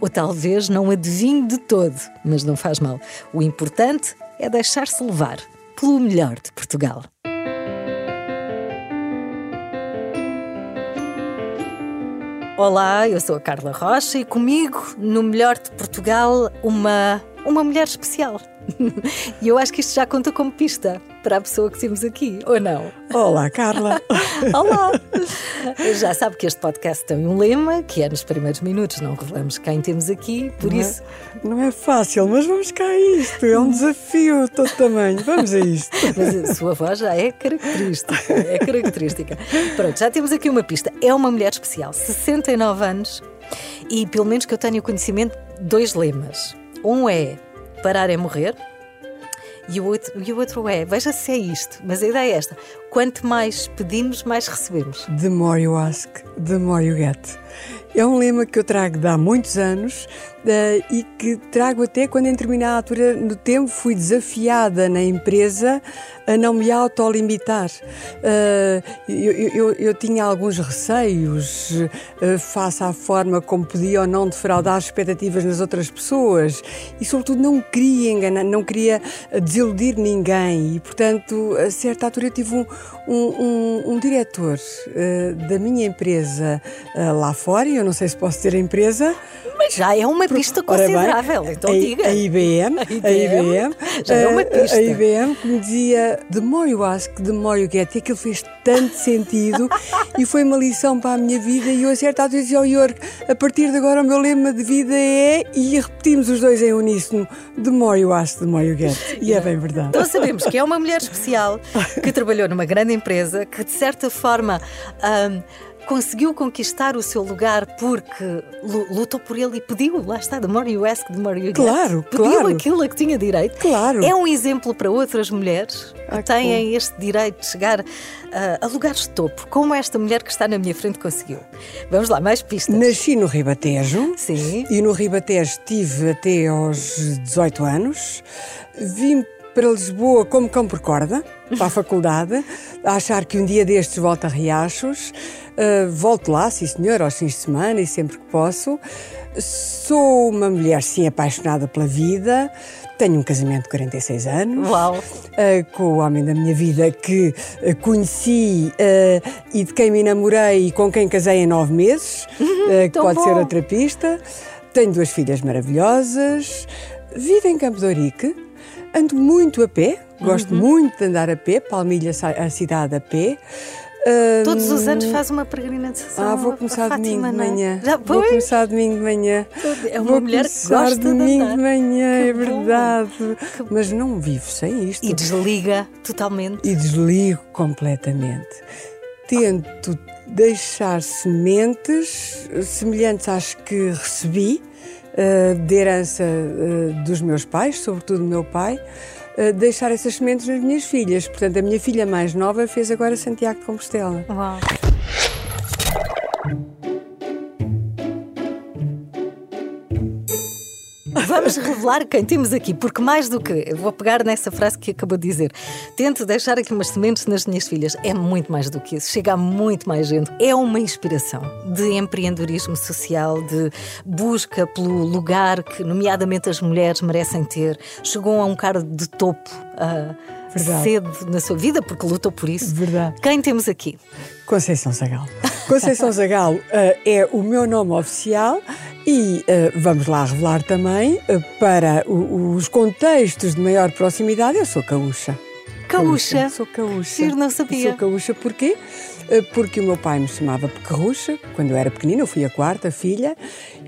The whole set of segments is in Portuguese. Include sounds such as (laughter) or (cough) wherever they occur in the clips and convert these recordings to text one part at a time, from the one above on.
ou talvez não adivinhe de todo, mas não faz mal. O importante é deixar-se levar pelo melhor de Portugal. Olá, eu sou a Carla Rocha e comigo, no melhor de Portugal, uma, uma mulher especial. E eu acho que isto já conta como pista para a pessoa que temos aqui, ou não? Olá, Carla. (laughs) Olá. Já sabe que este podcast tem um lema, que é nos primeiros minutos, não revelamos quem temos aqui, por não isso. É, não é fácil, mas vamos cá a isto. É um desafio de todo tamanho. Vamos a isto. (laughs) Mas a sua voz já é característica. É característica. Pronto, já temos aqui uma pista. É uma mulher especial, 69 anos, e pelo menos que eu tenha conhecimento, dois lemas. Um é parar é morrer. E o, outro, e o outro é, veja se é isto, mas a ideia é esta: quanto mais pedimos, mais recebemos. The more you ask, the more you get. É um lema que eu trago de há muitos anos uh, e que trago até quando, em determinada altura do tempo, fui desafiada na empresa a não me autolimitar. Uh, eu, eu, eu, tinha alguns receios uh, face à forma como podia ou não defraudar as expectativas nas outras pessoas e, sobretudo, não queria enganar, não queria desiludir ninguém. E, portanto, a certa altura, eu tive um, um, um, um diretor da minha empresa lá fora, eu não sei se posso ter a empresa. Mas já é uma pista considerável, bem, então a, diga. A IBM, a IBM, a IBM, já é uma pista. A IBM que me dizia the more you ask, the more you get. E aquilo fez tanto sentido (laughs) e foi uma lição para a minha vida. E eu, a certa altura, dizia ao York: a partir de agora, o meu lema de vida é. E repetimos os dois em uníssono: the more you ask, the more you get. E é bem verdade. Então sabemos que é uma mulher especial que (laughs) trabalhou numa grande empresa, que de certa forma. Um, conseguiu conquistar o seu lugar porque lutou por ele e pediu, lá está, the more you ask, the more you get. Claro, pediu claro. aquilo a que tinha direito. Claro. É um exemplo para outras mulheres que Ah, têm cool. este direito de chegar uh, a lugares de topo, como esta mulher que está na minha frente conseguiu. Vamos lá, mais pistas. Nasci no Ribatejo. Sim. E no Ribatejo estive até aos 18 anos. Vim para Lisboa como cão por corda, para a faculdade, a achar que um dia destes volto a Riachos. Uh, volto lá, sim senhor, aos fins de semana e sempre que posso. Sou uma mulher, sim, apaixonada pela vida. Tenho um casamento de 46 anos. Uau! Uh, com o homem da minha vida que uh, conheci e de quem me namorei e com quem casei em nove meses, (laughs) que pode ser bom. outra pista. Tenho duas filhas maravilhosas. Vivo em Campo de Ourique. Ando muito a pé. Gosto muito de andar a pé. Palmilha a cidade a pé. Todos os anos faz uma peregrinação. Ah, vou a começar Fátima, domingo de é? manhã. Já vou começar domingo de manhã. É uma vou mulher que gosta de domingo andar. de manhã, Que é bom. verdade. Mas não vivo sem isto. E desliga totalmente. e desligo completamente. Tento deixar sementes semelhantes às que recebi de herança eh, dos meus pais, sobretudo do meu pai, eh, deixar essas sementes nas minhas filhas. Portanto, a minha filha mais nova fez agora Santiago de Compostela. Uau. Vamos revelar quem temos aqui, porque mais do que. Eu vou pegar nessa frase que acabou de dizer. Tento deixar aqui umas sementes nas minhas filhas. É muito mais do que isso. Chega a muito mais gente. É uma inspiração de empreendedorismo social, de busca pelo lugar que, nomeadamente, as mulheres merecem ter. Chegou a um cargo de topo. ah, Verdade. cedo na sua vida, porque lutou por isso. Verdade. Quem temos aqui? Conceição Zagal. (laughs) Conceição Zagal uh, é o meu nome oficial e uh, vamos lá revelar também, uh, para o, os contextos de maior proximidade, eu sou caúcha. Caúcha? Sou caúcha. Sim, não sabia. Sou caúcha porquê? Porque o meu pai me chamava Pequerrucha, quando eu era pequenina, eu fui a quarta filha,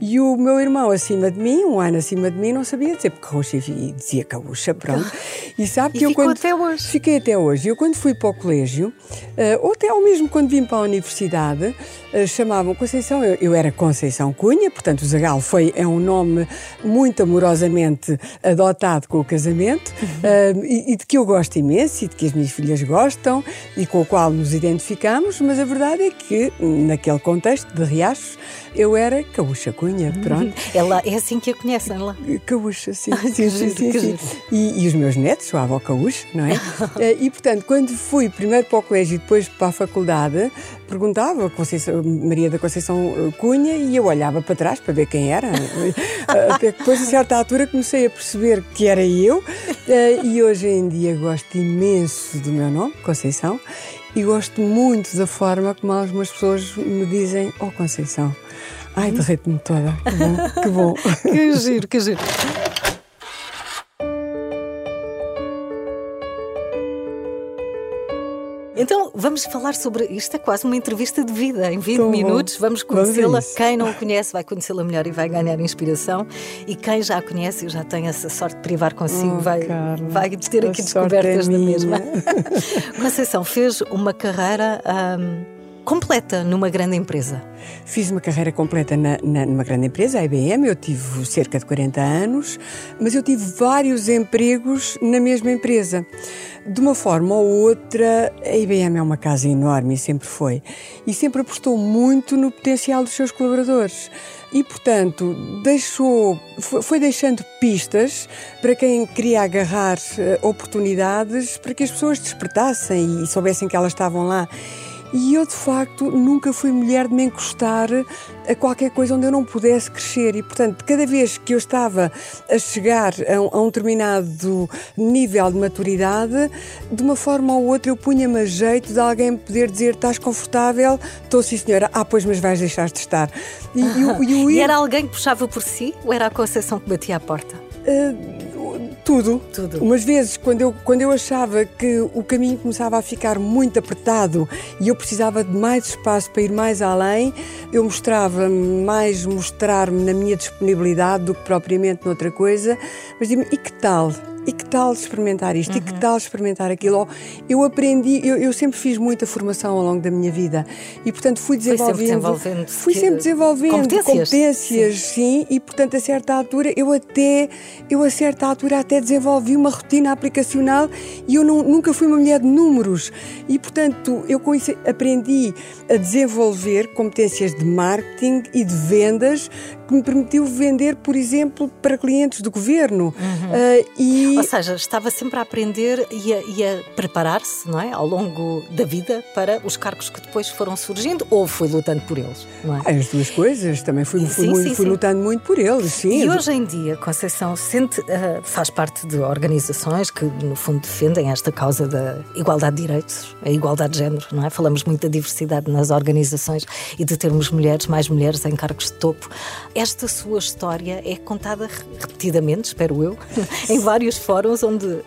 e o meu irmão acima de mim, um ano acima de mim, não sabia dizer Pequerrucha e dizia Caúcha, pronto. E sabe que e eu quando... até hoje? Fiquei até hoje. Eu quando fui para o colégio, ou até ao mesmo quando vim para a universidade, chamavam Conceição, eu, eu era Conceição Cunha, portanto o Zagal foi, é um nome muito amorosamente adotado com o casamento, uhum. e, e de que eu gosto imenso, e de que as minhas filhas gostam, e com o qual nos identificamos, mas a verdade é que, naquele contexto de Riachos, eu era Caúcha Cunha, pronto. (laughs) Ela é assim que a conhecem lá? Caúcha, sim. (laughs) sim, sim, sim, sim. E, e, os meus netos, a avó Caúcha, não é? (laughs) Eh, e, portanto, quando fui primeiro para o colégio e depois para a faculdade, perguntava Conceição, Maria da Conceição eh, Cunha e eu olhava para trás para ver quem era. Eh, até depois, a certa altura, comecei a perceber que era eu e hoje em dia gosto imenso do meu nome, Conceição, e gosto muito da forma como algumas pessoas me dizem: Oh Conceição, ai, derrete-me toda. Que bom, que bom. (laughs) que giro, que giro. Vamos falar sobre isto, é quase uma entrevista de vida. Em 20 Tão minutos bom. vamos conhecê-la. Quem não a conhece vai conhecê-la melhor e vai ganhar inspiração. E quem já a conhece e já tem essa sorte de privar consigo, oh, vai, vai ter aqui descobertas é da mesma. (laughs) Conceição fez uma carreira. Um, completa numa grande empresa? Fiz uma carreira completa na, na, numa grande empresa, a IBM. Eu tive cerca de 40 anos, mas eu tive vários empregos na mesma empresa. De uma forma ou outra, a IBM é uma casa enorme e sempre foi. E sempre apostou muito no potencial dos seus colaboradores. E, portanto, deixou, foi deixando pistas para quem queria agarrar eh, oportunidades para que as pessoas despertassem e soubessem que elas estavam lá. E eu, de facto, nunca fui mulher de me encostar a qualquer coisa onde eu não pudesse crescer. E, portanto, cada vez que eu estava a chegar a um, a um determinado nível de maturidade, de uma forma ou outra eu punha-me a jeito de alguém poder dizer: estás confortável? Estou, sim, senhora. Ah, pois, mas vais deixar de estar. E, e, (laughs) e, e era alguém que puxava por si ou era a Conceição que batia à porta? Uh, tudo. Tudo. Umas vezes, quando eu, quando eu achava que o caminho começava a ficar muito apertado e eu precisava de mais espaço para ir mais além, eu mostrava mais mostrar-me na minha disponibilidade do que propriamente noutra coisa. Mas digo e que tal? E que tal experimentar isto? Uhum. E que uhum. tal experimentar aquilo? Eu aprendi, eu, eu, sempre fiz muita formação ao longo da minha vida e, portanto, fui desenvolvendo. Sempre desenvolvendo fui sempre desenvolvendo competências, competências sim. sim. e, portanto, a certa altura, eu até, eu a certa altura até desenvolvi uma rotina aplicacional e eu não, nunca fui uma mulher de números e, portanto, eu com isso aprendi a desenvolver competências de marketing e de vendas que me permitiu vender, por exemplo, para clientes do governo. Uhum. Uh, e... Ou seja, estava sempre a aprender e a, a preparar-se, não é? Ao longo da vida para os cargos que depois foram surgindo ou foi lutando por eles, é? As duas coisas, também fui, fui, sim, muito, sim, fui sim. lutando muito por eles, sim. E hoje em dia, Conceição sente, uh, faz parte de organizações que, no fundo, defendem esta causa da igualdade de direitos, a igualdade de género, não é? Falamos muito da diversidade nas organizações e de termos mulheres, mais mulheres em cargos de topo. Esta sua história é contada repetidamente, espero eu, (laughs) em vários fóruns onde uh,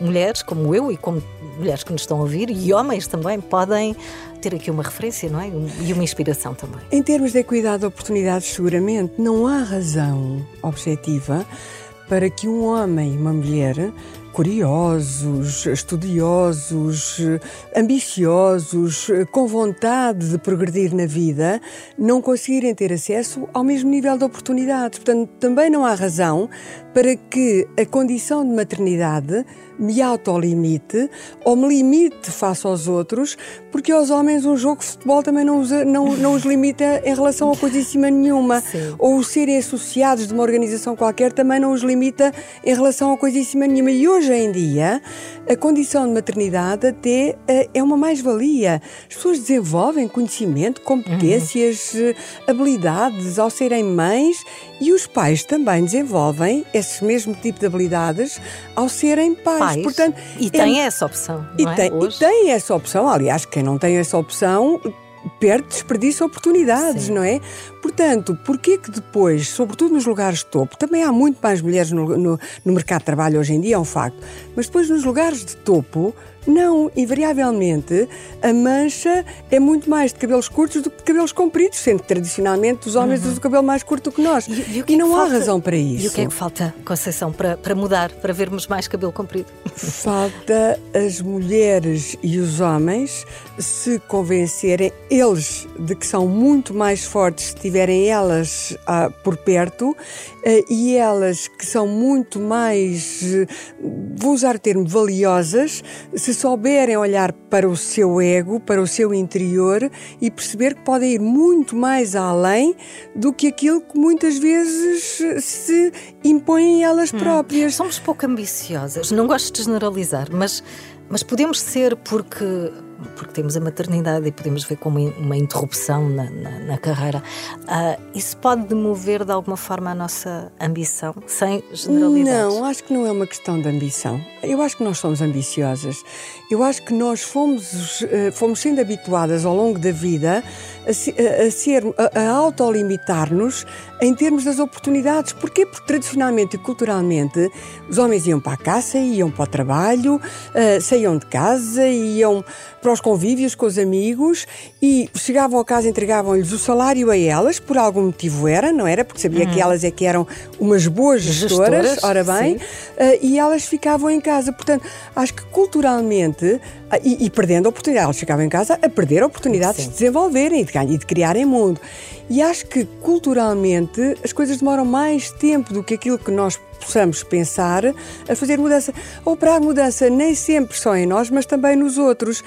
mulheres como eu e como mulheres que nos estão a ouvir e homens também podem ter aqui uma referência, não é? E uma inspiração também. Em termos de equidade de oportunidades, seguramente não há razão objetiva para que um homem e uma mulher curiosos, estudiosos, ambiciosos, com vontade de progredir na vida, não conseguirem ter acesso ao mesmo nível de oportunidades. Portanto, também não há razão para que a condição de maternidade me autolimite ou me limite face aos outros, porque aos homens um jogo de futebol também não os, não, não os limita em relação a coisíssima nenhuma. Sim. Ou os serem associados de uma organização qualquer também não os limita em relação a coisíssima nenhuma. E hoje em dia, a condição de maternidade até eh, é uma mais-valia. As pessoas desenvolvem conhecimento, competências, uhum. habilidades ao serem mães e os pais também desenvolvem esse mesmo tipo de habilidades ao serem pais. Pais. Portanto, e tem é... essa opção. E, é? tem, e tem essa opção. Aliás, quem não tem essa opção perde, desperdiça oportunidades, Sim. não é? Portanto, porquê que depois, sobretudo nos lugares de topo, também há muito mais mulheres no, no, no mercado de trabalho hoje em dia, é um facto, mas depois nos lugares de topo, não, invariavelmente, a mancha é muito mais de cabelos curtos do que de cabelos compridos, sendo que tradicionalmente os homens usam o cabelo mais curto do que nós. o que é E não que há falta- razão para isso. E o que é que falta, Conceição, para, para mudar, para vermos mais cabelo comprido? Falta as mulheres e os homens se convencerem, eles, de que são muito mais fortes se tiverem elas ah, por perto eh, e elas que são muito mais, eh, vou usar o termo, valiosas, se souberem olhar para o seu ego, para o seu interior e perceber que podem ir muito mais além do que aquilo que muitas vezes se impõem elas próprias. Somos pouco ambiciosas, não gosto de generalizar, mas, mas podemos ser porque, porque temos a maternidade e podemos ver como uma interrupção na, na, na carreira. Ah, isso pode demover de alguma forma a nossa ambição, sem generalidades? Não, acho que não é uma questão de ambição. Eu acho que nós somos ambiciosas. Eu acho que nós fomos, eh, fomos sendo habituadas ao longo da vida a, a- a ser, a, a autolimitar-nos em termos das oportunidades. Porquê? Porque tradicionalmente e culturalmente os homens iam para a caça, iam para o trabalho, eh, saíam de casa, iam para os convívios com os amigos e chegavam a casa entregavam-lhes o salário a elas, por algum motivo era, não era? Porque sabia que elas é que eram umas boas gestoras, Gestoras, ora bem. Uh, e elas ficavam em casa. Portanto, acho que culturalmente, ah, e, e perdendo a oportunidade, elas ficavam em casa a perder a oportunidade de Sim. se desenvolverem e de, ganhar- e de criarem mundo. E acho que culturalmente as coisas demoram mais tempo do que aquilo que nós possamos pensar a fazer mudança. A operar mudança nem sempre só em nós, mas também nos outros.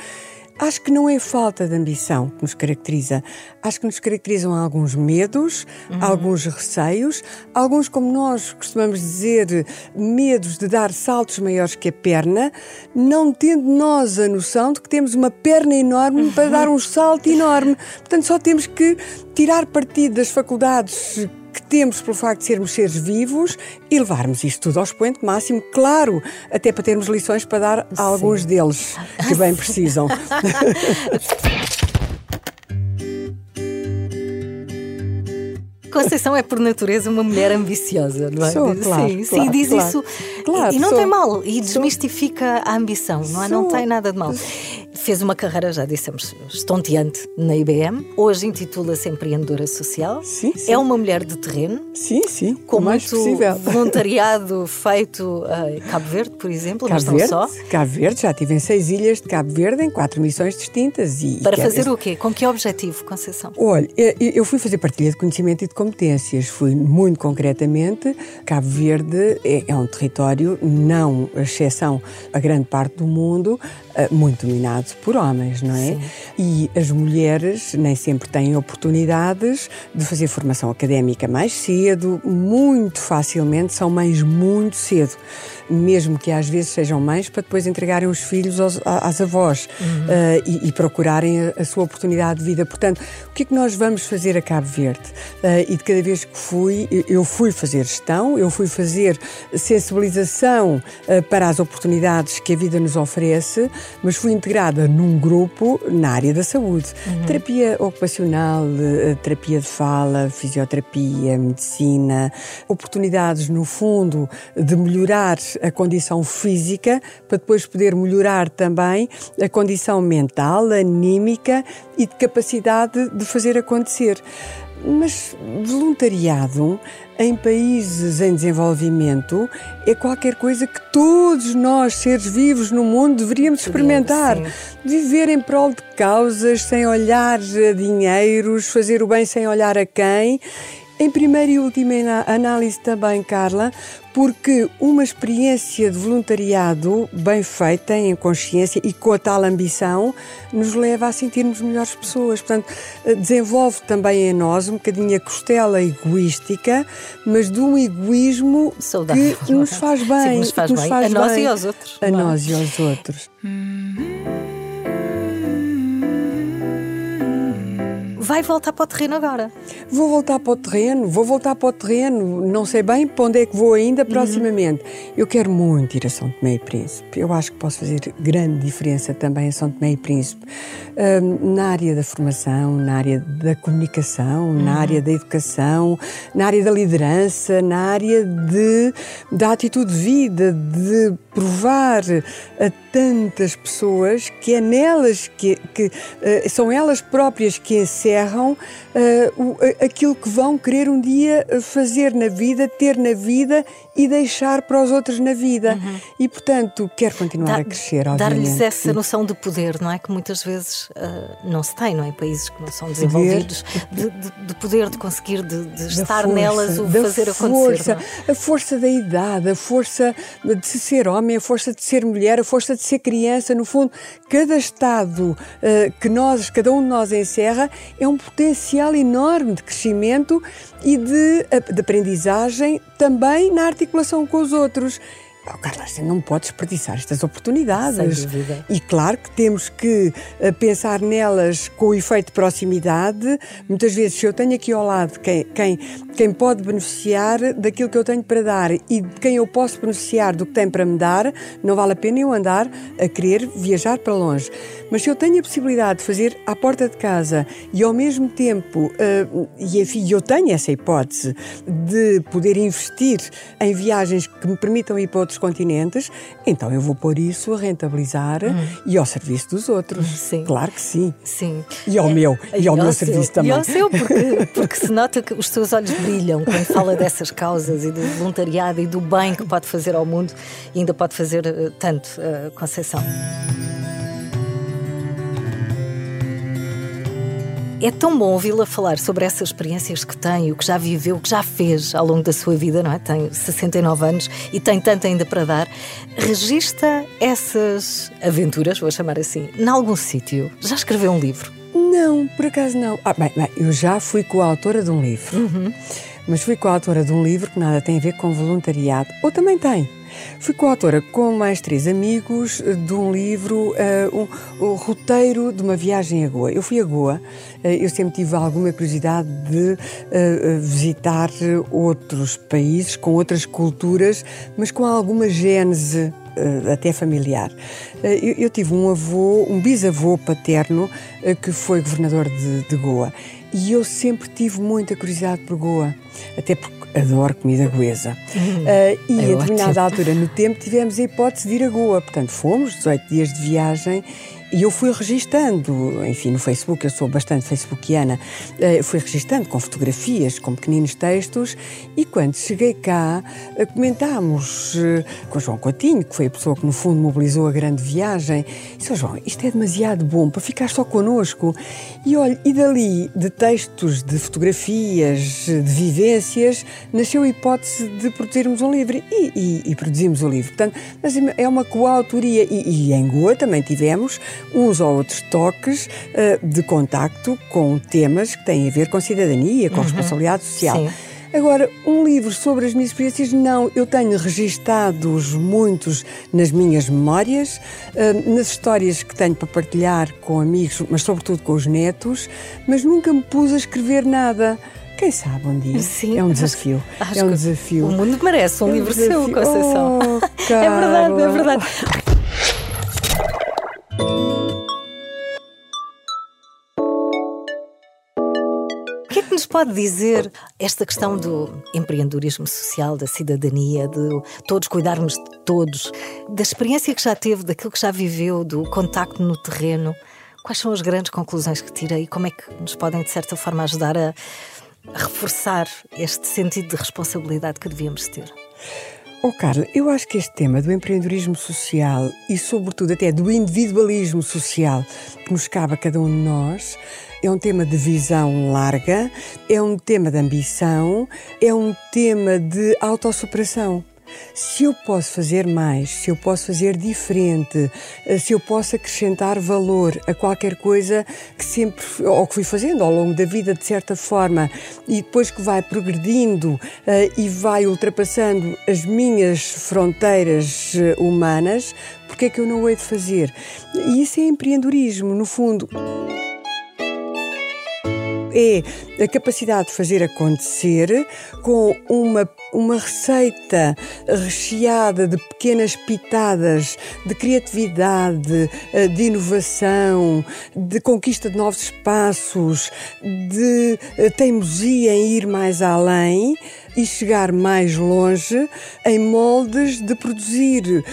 Acho que não é falta de ambição que nos caracteriza. Acho que nos caracterizam alguns medos, alguns receios, alguns, como nós costumamos dizer, medos de dar saltos maiores que a perna, não tendo nós a noção de que temos uma perna enorme para dar um salto enorme. Portanto, só temos que tirar partido das faculdades que temos pelo facto de sermos seres vivos e levarmos isto tudo ao expoente máximo, claro, até para termos lições para dar a alguns deles que bem (laughs) precisam. Conceição é por natureza uma mulher ambiciosa, não é? Sou, claro, sim, sim, claro, diz claro. isso. Claro, e não sou. tem mal, e Sou. desmistifica a ambição, não é? Não Sou. tem nada de mal. Fez uma carreira, já dissemos, estonteante na IBM. Hoje intitula-se empreendedora social. Sim, sim. É uma mulher de terreno. Sim, sim, Com o mais muito possível. (laughs) voluntariado feito em Cabo Verde, por exemplo, mas Cabo não Verde, só. Cabo Verde, já estive em seis ilhas de Cabo Verde em quatro missões distintas. E, Para quer fazer dizer- o quê? Com que objetivo, Conceição? Olha, eu fui fazer partilha de conhecimento e de competências. Fui muito concretamente. Cabo Verde é, é um território, não exceção a grande parte do mundo, eh, muito dominado por homens, não é? Sim. E as mulheres nem sempre têm oportunidades de fazer formação académica mais cedo, muito facilmente são mães muito cedo, mesmo que às vezes sejam mães para depois entregarem os filhos aos- às avós eh, e, e procurarem a, a sua oportunidade de vida. Portanto, o que é que nós vamos fazer a Cabo Verde? Eh, e de cada vez que fui, eu- fui fazer gestão, eu fui fazer sensibilização eh, para as oportunidades que a vida nos oferece, mas fui integrada num grupo na área da saúde. Terapia ocupacional, terapia de fala, fisioterapia, medicina, oportunidades, no fundo, de melhorar a condição física para depois poder melhorar também a condição mental, anímica e de capacidade de fazer acontecer. Mas voluntariado em países em desenvolvimento é qualquer coisa que todos nós, seres vivos no mundo, deveríamos experimentar. sim. Viver em prol de causas, sem olhar a dinheiros, fazer o bem sem olhar a quem. Em primeira e última análise também, Carla, porque uma experiência de voluntariado bem feita, em consciência e com a tal ambição, nos leva a sentirmos melhores pessoas. Portanto, eh, desenvolve também em nós um bocadinho a costela egoística, mas de um egoísmo Saudável, que nos faz Sim, bem. que nos faz que nos bem. faz A nós bem. e aos outros, A é? nós e aos outros. Vai voltar para o terreno agora. Vou voltar para o terreno, vou voltar para o terreno, não sei bem para onde é que vou ainda Uhum. proximamente. Eu quero muito ir a São Tomé e Príncipe. Eu acho que posso fazer grande diferença também a São Tomé e Príncipe. Hum, na área da formação, na área da comunicação, na Uhum. área da educação, na área da liderança, na área de, da atitude de vida, de provar a tantas pessoas que é nelas que, que eh, são elas próprias que encerram eh, o- aquilo que vão querer um dia fazer na vida, ter na vida e deixar para os outros na vida. E portanto, quero continuar Dá- a crescer. Dar-lhes essa noção de poder, não é? Que muitas vezes ah, não se tem, não é? Em países que não são desenvolvidos, de, de- de poder, de conseguir, de, de estar força, nelas o fazer força, acontecer. é? A força da idade, a força de ser homem, a força de ser mulher, a força de ser criança. No fundo, cada estado eh, que nós, cada um de nós encerra, é um potencial enorme de crescimento e de, eh, de aprendizagem também na articulação com os outros. Oh, Carla, você não pode desperdiçar estas oportunidades. Sem dúvida. E claro que temos que eh, pensar nelas com o efeito de proximidade. Muitas vezes, se eu tenho aqui ao lado quem, quem, quem pode beneficiar daquilo que eu tenho para dar e de quem eu posso beneficiar do que tem para me dar, não vale a pena eu andar a querer viajar para longe. Mas se eu tenho a possibilidade de fazer à porta de casa e ao mesmo tempo, eh, e enfim, eu tenho essa hipótese de poder investir em viagens que me permitam ir para outros continentes, então eu vou pôr isso a rentabilizar e ao serviço dos outros. (laughs) Sim. Claro que sim. Sim. E ao meu, e ao meu seu. serviço também. E ao seu, porque, (laughs) porque se nota que os seus olhos brilham quando fala dessas causas e do voluntariado e do bem que pode fazer ao mundo e ainda pode fazer eh, tanto, eh, Conceição. É tão bom ouvi-la falar sobre essas experiências que tem, o que já viveu, o que já fez ao longo da sua vida, não é? Tem 69 anos e tem tanto ainda para dar. Regista essas aventuras, vou chamar assim, em algum sítio. Já escreveu um livro? Não, por acaso não. Ah, bem, bem, eu já fui coautora de um livro. Mas fui coautora de um livro que nada tem a ver com voluntariado. Ou também tem. Fui coautora com mais três amigos de um livro, eh, um, o roteiro de uma viagem a Goa. Eu fui a Goa, eh, eu sempre tive alguma curiosidade de eh, visitar outros países com outras culturas, mas com alguma gênese até familiar. Eu, eu tive um avô, um bisavô paterno que foi governador de, de Goa e eu sempre tive muita curiosidade por Goa, até porque adoro comida goesa. Eh, e é a determinada altura no (laughs) tempo tivemos a hipótese de ir a Goa, portanto fomos 18 dias de viagem e eu fui registando, enfim, no Facebook, eu sou bastante facebookiana, eh, fui registando com fotografias, com pequeninos textos, e quando cheguei cá, eh, comentámos eh, com João Coutinho, que foi a pessoa que no fundo mobilizou a grande viagem, e disse, "Ó, João, isto é demasiado bom para ficar só connosco. E olha, e dali, de textos, de fotografias, de vivências, nasceu a hipótese de produzirmos um livro e, e- e produzimos o livro. Portanto, é uma coautoria e, e em Goa também tivemos uns ou outros toques eh, de contacto com temas que têm a ver com cidadania, com responsabilidade social. Sim. Agora, um livro sobre as minhas experiências, não. Eu tenho registados muitos nas minhas memórias, eh, nas histórias que tenho para partilhar com amigos, mas sobretudo com os netos, mas nunca me pus a escrever nada. Quem sabe um dia? Sim, é um desafio. (laughs) é um desafio. O mundo merece um É um livro seu, desafio. Conceição. Oh, (laughs) é verdade, é verdade. Que é que nos pode dizer esta questão do empreendedorismo social, da cidadania, de todos cuidarmos de todos, da experiência que já teve, daquilo que já viveu, do contacto no terreno? Quais são as grandes conclusões que tira e como é que nos podem, de certa forma, ajudar a, reforçar este sentido de responsabilidade que devíamos ter? Oh, Carla, eu acho que este tema do empreendedorismo social e, sobretudo, até do individualismo social que nos cabe a cada um de nós é um tema de visão larga, é um tema de ambição, é um tema de autossuperação. Se eu posso fazer mais, se eu posso fazer diferente, eh, se eu posso acrescentar valor a qualquer coisa que sempre, ou que fui fazendo ao longo da vida de certa forma, e depois que vai progredindo eh, e vai ultrapassando as minhas fronteiras eh, humanas, porque é que eu não o hei de fazer? E isso é empreendedorismo, no fundo. É a capacidade de fazer acontecer com uma, uma receita recheada de pequenas pitadas de criatividade, eh, de inovação, de conquista de novos espaços, de eh, teimosia em ir mais além e chegar mais longe em moldes de produzir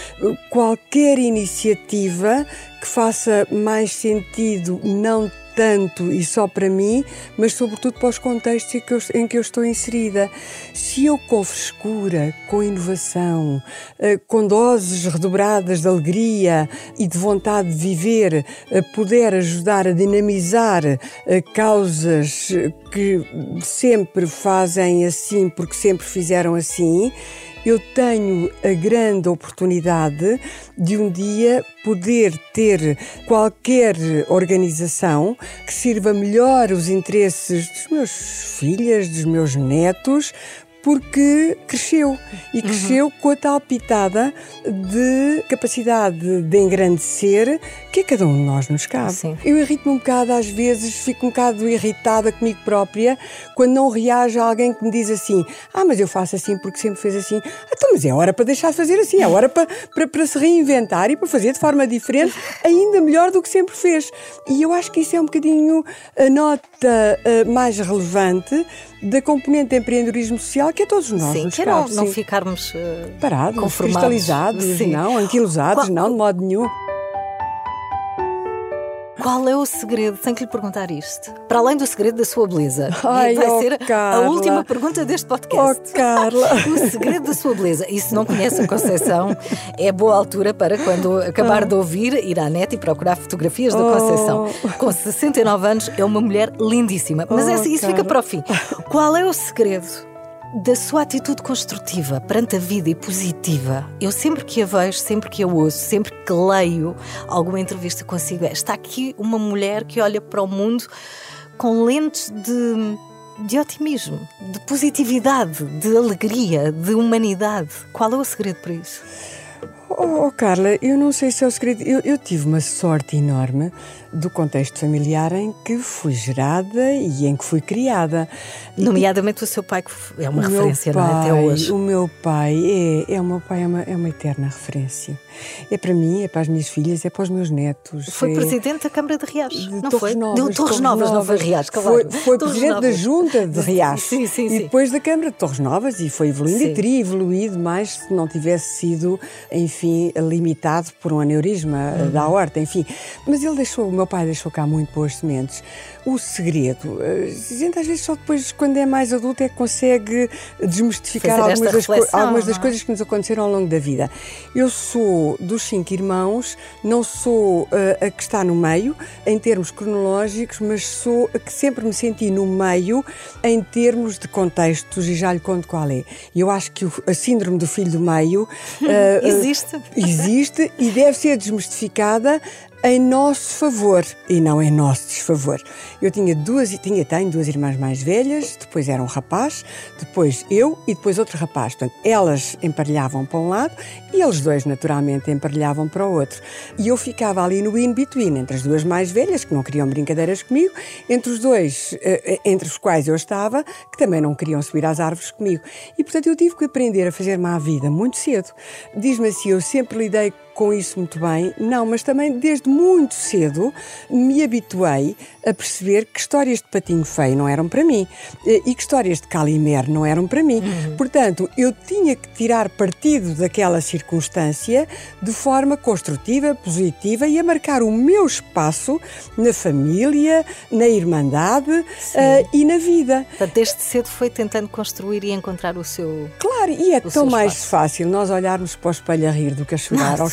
qualquer iniciativa que faça mais sentido, não tanto e só para mim, mas sobretudo para os contextos em que eu, estou inserida. Se eu com frescura, com inovação, eh, com doses redobradas de alegria e de vontade de viver, eh, puder ajudar a dinamizar eh, causas que sempre fazem assim porque sempre fizeram assim, eu tenho a grande oportunidade de um dia poder ter qualquer organização que sirva melhor os interesses dos meus filhos, dos meus netos, porque cresceu e cresceu uhum. com a tal pitada de capacidade de engrandecer que a cada um de nós nos cabe. Sim. Eu irrito-me um bocado às vezes, fico um bocado irritada comigo própria quando não reage a alguém que me diz assim: Ah, mas eu faço assim porque sempre fez assim. Então, mas é hora para deixar de fazer assim, é hora para, para, para se reinventar e para fazer de forma diferente, ainda melhor do que sempre fez. E eu acho que isso é um bocadinho a nota uh, mais relevante da componente de empreendedorismo social que a todos nós sim, que cabe, não, não ficarmos uh, parados, cristalizados, sim. não, anquilosados, Qual... não, de modo nenhum. Qual é o segredo? Tenho que lhe perguntar isto. Para além do segredo da sua beleza. Ai, vai oh, ser Carla. a última pergunta deste podcast. Oh, Carla. (laughs) o segredo da sua beleza. E se não conhece a Conceição, é boa altura para quando acabar de ouvir, ir à net e procurar fotografias da Conceição. Oh. Com 69 anos, é uma mulher lindíssima. Mas oh, essa, isso Carla. fica para o fim. Qual é o segredo da sua atitude construtiva perante a vida e positiva. Eu sempre que a vejo, sempre que a ouço, sempre que leio alguma entrevista consigo, está aqui uma mulher que olha para o mundo com lentes de, de otimismo, de positividade, de alegria, de humanidade. Qual é o segredo para isso? Oh, oh, Carla, eu não sei se é o segredo. Eu, eu tive uma sorte enorme do contexto familiar em que fui gerada e em que fui criada. Nomeadamente e, o seu pai, que é uma referência pai, não é? até hoje. O meu pai é, é, meu pai é uma, é uma eterna referência. É para mim, é para as minhas filhas, é para os meus netos. Foi é... presidente da Câmara de Riacho, de não Torres foi? Novas, Torres, Torres Novas, Novas, não foi Riacho, claro. Foi, foi presidente Novas. da Junta de (laughs) Riacho. Sim, sim, sim. E depois da Câmara de Torres Novas e foi evoluindo sim. e teria evoluído mais se não tivesse sido, enfim, limitado por um aneurisma uhum. da horta, enfim. Mas ele deixou, o meu pai deixou cá muito boas sementes. O segredo, a gente às vezes só depois, quando é mais adulto, é que consegue desmistificar algumas das, algumas das, coisas que nos aconteceram ao longo da vida. Eu sou dos cinco irmãos, não sou uh, a que está no meio, em termos cronológicos, mas sou a que sempre me senti no meio, em termos de contextos, e já lhe conto qual é. Eu acho que o, a síndrome do filho do meio uh, (laughs) existe. existe e deve ser desmistificada em nosso favor e não em nosso desfavor. Eu tinha duas, tinha, tenho duas irmãs mais velhas, depois era um rapaz, depois eu e depois outro rapaz. Portanto, elas emparelhavam para um lado e eles dois, naturalmente, emparelhavam para o outro. E eu ficava ali no in-between, entre as duas mais velhas, que não queriam brincadeiras comigo, entre os dois, eh, eh, entre os quais eu estava, que também não queriam subir às árvores comigo. E, portanto, eu tive que aprender a fazer-me vida muito cedo. Diz-me assim, eu sempre lidei com isso muito bem. Não, mas também desde muito cedo me habituei a perceber que histórias de patinho feio não eram para mim eh, e que histórias de Calimero não eram para mim. Uhum. Portanto, eu tinha que tirar partido daquela circunstância de forma construtiva, positiva e a marcar o meu espaço na família, na irmandade uh, e na vida. Portanto, desde cedo foi tentando construir e encontrar o seu. Claro, e é tão mais fácil nós olharmos para o espelho a rir do que a chorar ao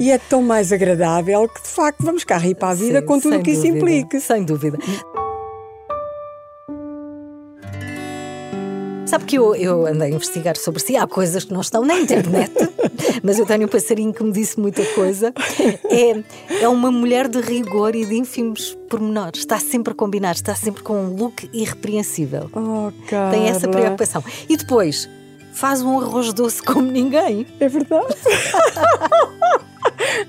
e é tão mais agradável que, de facto, vamos cá rir para a vida Sim, com tudo o que dúvida, isso implica. Sem dúvida. Sabe que eu, eu andei a investigar sobre si, há coisas que não estão na internet, (laughs) mas eu tenho um passarinho que me disse muita coisa. É, é uma mulher de rigor e de ínfimos pormenores. Está sempre a combinar, está sempre com um look irrepreensível. Oh, Tem essa preocupação. E depois, faz um arroz doce como ninguém. É verdade. (laughs)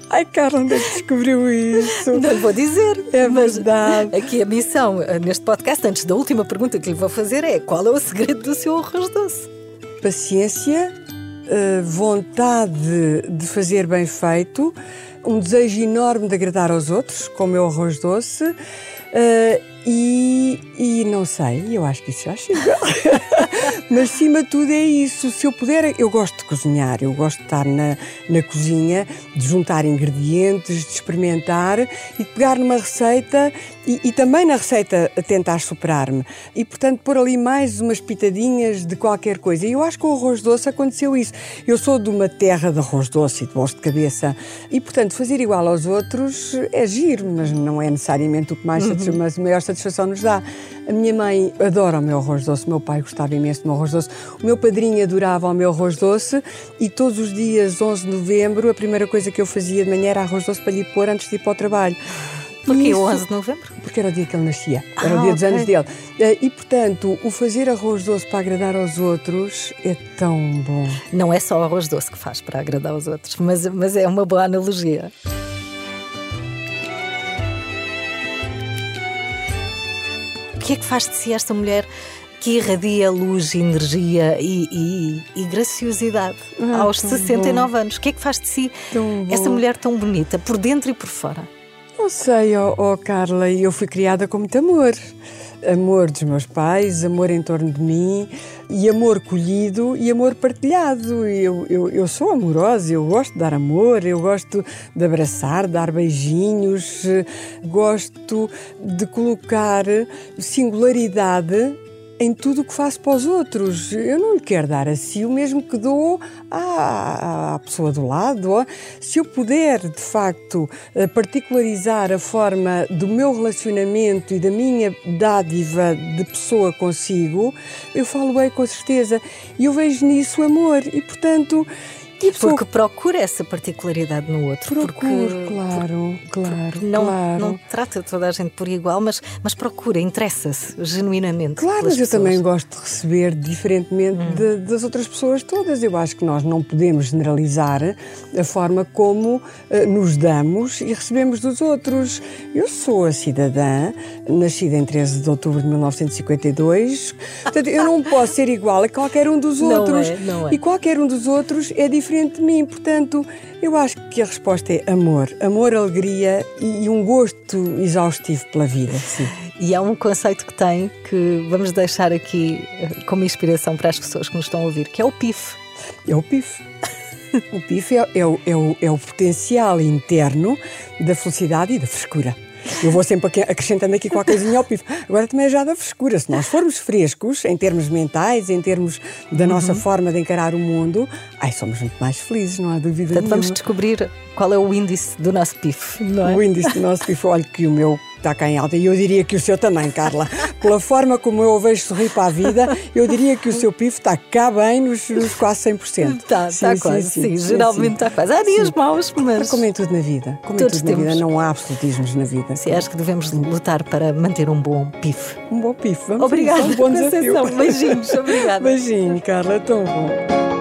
Ai, Carla, onde é que descobriu isso? Não vou dizer. É verdade. Aqui a missão eh, neste podcast, antes da última pergunta que lhe vou fazer, é qual é o segredo do seu arroz doce? Paciência, eh, vontade de fazer bem feito, um desejo enorme de agradar aos outros, como é o arroz doce. eh, e, e não sei, eu acho que isso já chega. (laughs) Mas, acima de tudo, é isso. Se eu puder, eu gosto de cozinhar, eu gosto de estar na, na cozinha, de juntar ingredientes, de experimentar e de pegar numa receita e, e também na receita tentar superar-me. E, portanto, pôr ali mais umas pitadinhas de qualquer coisa. E eu acho que com o arroz doce aconteceu isso. Eu sou de uma terra de arroz doce e de bolso de cabeça. E, portanto, fazer igual aos outros é giro, mas não é necessariamente o que mais satisfaz, mas a maior satisfação nos dá. A minha mãe adora o meu arroz doce, o meu pai gostava imenso do meu arroz doce, o meu padrinho adorava o meu arroz doce e todos os dias, 11 de novembro, a primeira coisa que eu fazia de manhã era arroz doce para lhe pôr antes de ir para o trabalho. Porquê E isso- 11 de novembro? Porque era o dia que ele nascia, era Ah, o dia dos anos dele. Eh, E, portanto, o fazer arroz doce para agradar aos outros é tão bom. Não é só o arroz doce que faz para agradar os outros, mas, mas é uma boa analogia. O que é que faz de si esta mulher que irradia luz, energia e, e- e graciosidade Ah, aos tão 69 anos? O que é que faz de si Tão bom. essa mulher tão bonita, por dentro e por fora? Não sei, ó ó, Carla, eu fui criada com muito amor. Amor dos meus pais, amor em torno de mim, e amor colhido e amor partilhado. Eu, eu, eu sou amorosa, eu gosto de dar amor, eu gosto de abraçar, dar beijinhos, gosto de colocar singularidade em tudo o que faço para os outros. Eu não lhe quero dar a si o mesmo que dou à, à pessoa do lado. Se eu puder, de facto, eh, particularizar a forma do meu relacionamento e da minha dádiva de pessoa consigo, eu falo bem com certeza. E eu vejo nisso amor. E, portanto, e Porque procura essa particularidade no outro. procura, porque, claro, claro, não, claro. não trata toda a gente por igual, mas, mas procura, interessa-se genuinamente. Claro, mas eu pessoas. também gosto de receber diferentemente de- das outras pessoas todas. Eu acho que nós não podemos generalizar a forma como eh, nos damos e recebemos dos outros. Eu sou a cidadã, nascida em 13 de outubro de 1952, portanto, eu não posso ser igual a qualquer um dos Não outros. é, não é. E qualquer um dos outros é diferente de mim. Portanto, eu acho que a resposta é amor. Amor, alegria e, um gosto exaustivo pela vida. Sim. E há um conceito que tem que vamos deixar aqui eh, como inspiração para as pessoas que nos estão a ouvir, que é o PIF. É o PIF. (laughs) O PIF é, é o, é, o, é o potencial interno da felicidade e da frescura. Eu vou sempre acrescentando aqui qualquer coisinha ao PIF. Agora também é já da frescura. Se nós formos frescos, em termos mentais, em termos da nossa forma de encarar o mundo, ai, somos muito mais felizes, não há dúvida Portanto, vamos nenhuma. descobrir qual é o índice do nosso PIF, não é? O índice do nosso PIF, olha que o meu está cá em alta e eu diria que o seu também, Carla. Pela forma como eu o vejo sorrir para a vida, eu diria que o seu PIF está cá bem nos, nos quase 100%. Está, está sim, quase, sim, sim, geralmente sim. está quase. Há dias Sim. maus, mas como em tudo na vida, como em Todos tudo na vida, temos. não há absolutismos na vida. sim, acho que devemos lutar para manter um bom PIF. Um bom PIF, vamos a Obrigada, é um bom desafio. Beijinhos, obrigada. Beijinho, Carla, tão bom.